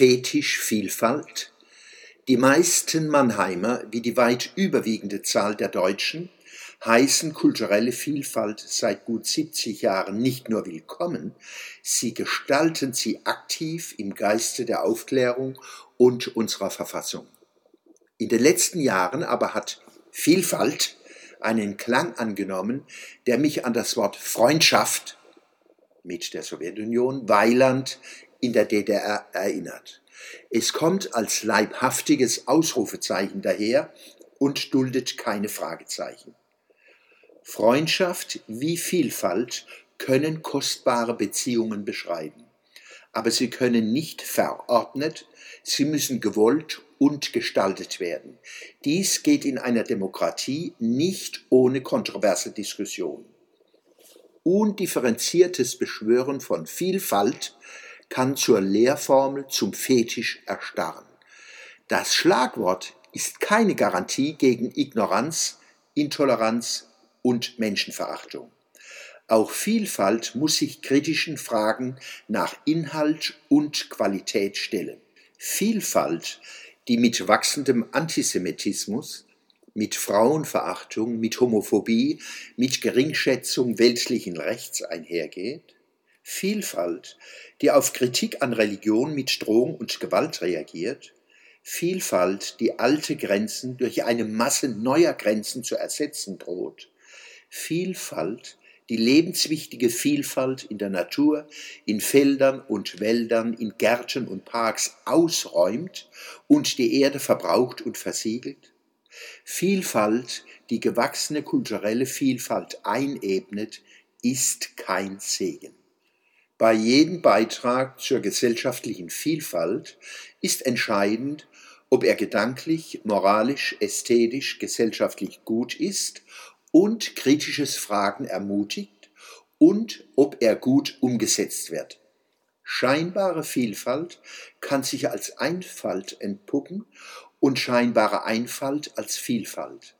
Fetischvielfalt? Die meisten Mannheimer, wie die weit überwiegende Zahl der Deutschen, heißen kulturelle Vielfalt seit gut 70 Jahren nicht nur willkommen, sie gestalten sie aktiv im Geiste der Aufklärung und unserer Verfassung. In den letzten Jahren aber hat Vielfalt einen Klang angenommen, der mich an das Wort Freundschaft mit der Sowjetunion, Weiland in der DDR erinnert. Es kommt als leibhaftiges Ausrufezeichen daher und duldet keine Fragezeichen. Freundschaft wie Vielfalt können kostbare Beziehungen beschreiben, aber sie können nicht verordnet, sie müssen gewollt und gestaltet werden. Dies geht in einer Demokratie nicht ohne kontroverse Diskussion. Undifferenziertes Beschwören von Vielfalt kann zur Lehrformel zum Fetisch erstarren. Das Schlagwort ist keine Garantie gegen Ignoranz, Intoleranz und Menschenverachtung. Auch Vielfalt muss sich kritischen Fragen nach Inhalt und Qualität stellen. Vielfalt, die mit wachsendem Antisemitismus, mit Frauenverachtung, mit Homophobie, mit Geringschätzung weltlichen Rechts einhergeht, Vielfalt, die auf Kritik an Religion mit Drohung und Gewalt reagiert, Vielfalt, die alte Grenzen durch eine Masse neuer Grenzen zu ersetzen droht, Vielfalt, die lebenswichtige Vielfalt in der Natur, in Feldern und Wäldern, in Gärten und Parks ausräumt und die Erde verbraucht und versiegelt, Vielfalt, die gewachsene kulturelle Vielfalt einebnet, ist kein Segen. Bei jedem Beitrag zur gesellschaftlichen Vielfalt ist entscheidend, ob er gedanklich, moralisch, ästhetisch, gesellschaftlich gut ist und kritisches Fragen ermutigt und ob er gut umgesetzt wird. Scheinbare Vielfalt kann sich als Einfalt entpuppen und scheinbare Einfalt als Vielfalt.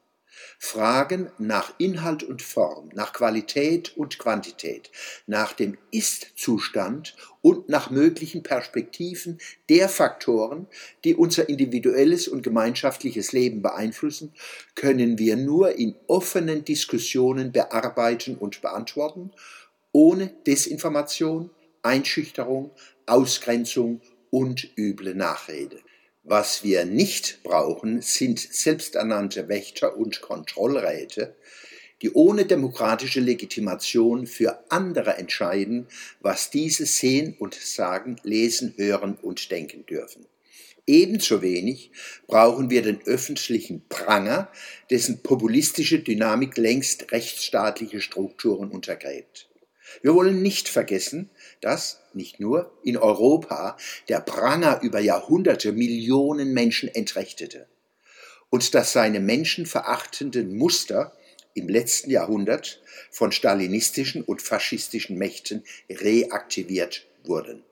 Fragen nach Inhalt und Form, nach Qualität und Quantität, nach dem Ist-Zustand und nach möglichen Perspektiven der Faktoren, die unser individuelles und gemeinschaftliches Leben beeinflussen, können wir nur in offenen Diskussionen bearbeiten und beantworten, ohne Desinformation, Einschüchterung, Ausgrenzung und üble Nachrede. Was wir nicht brauchen, sind selbsternannte Wächter und Kontrollräte, die ohne demokratische Legitimation für andere entscheiden, was diese sehen und sagen, lesen, hören und denken dürfen. Ebenso wenig brauchen wir den öffentlichen Pranger, dessen populistische Dynamik längst rechtsstaatliche Strukturen untergräbt. Wir wollen nicht vergessen, dass nicht nur in Europa der Pranger über Jahrhunderte Millionen Menschen entrechtete und dass seine menschenverachtenden Muster im letzten Jahrhundert von stalinistischen und faschistischen Mächten reaktiviert wurden.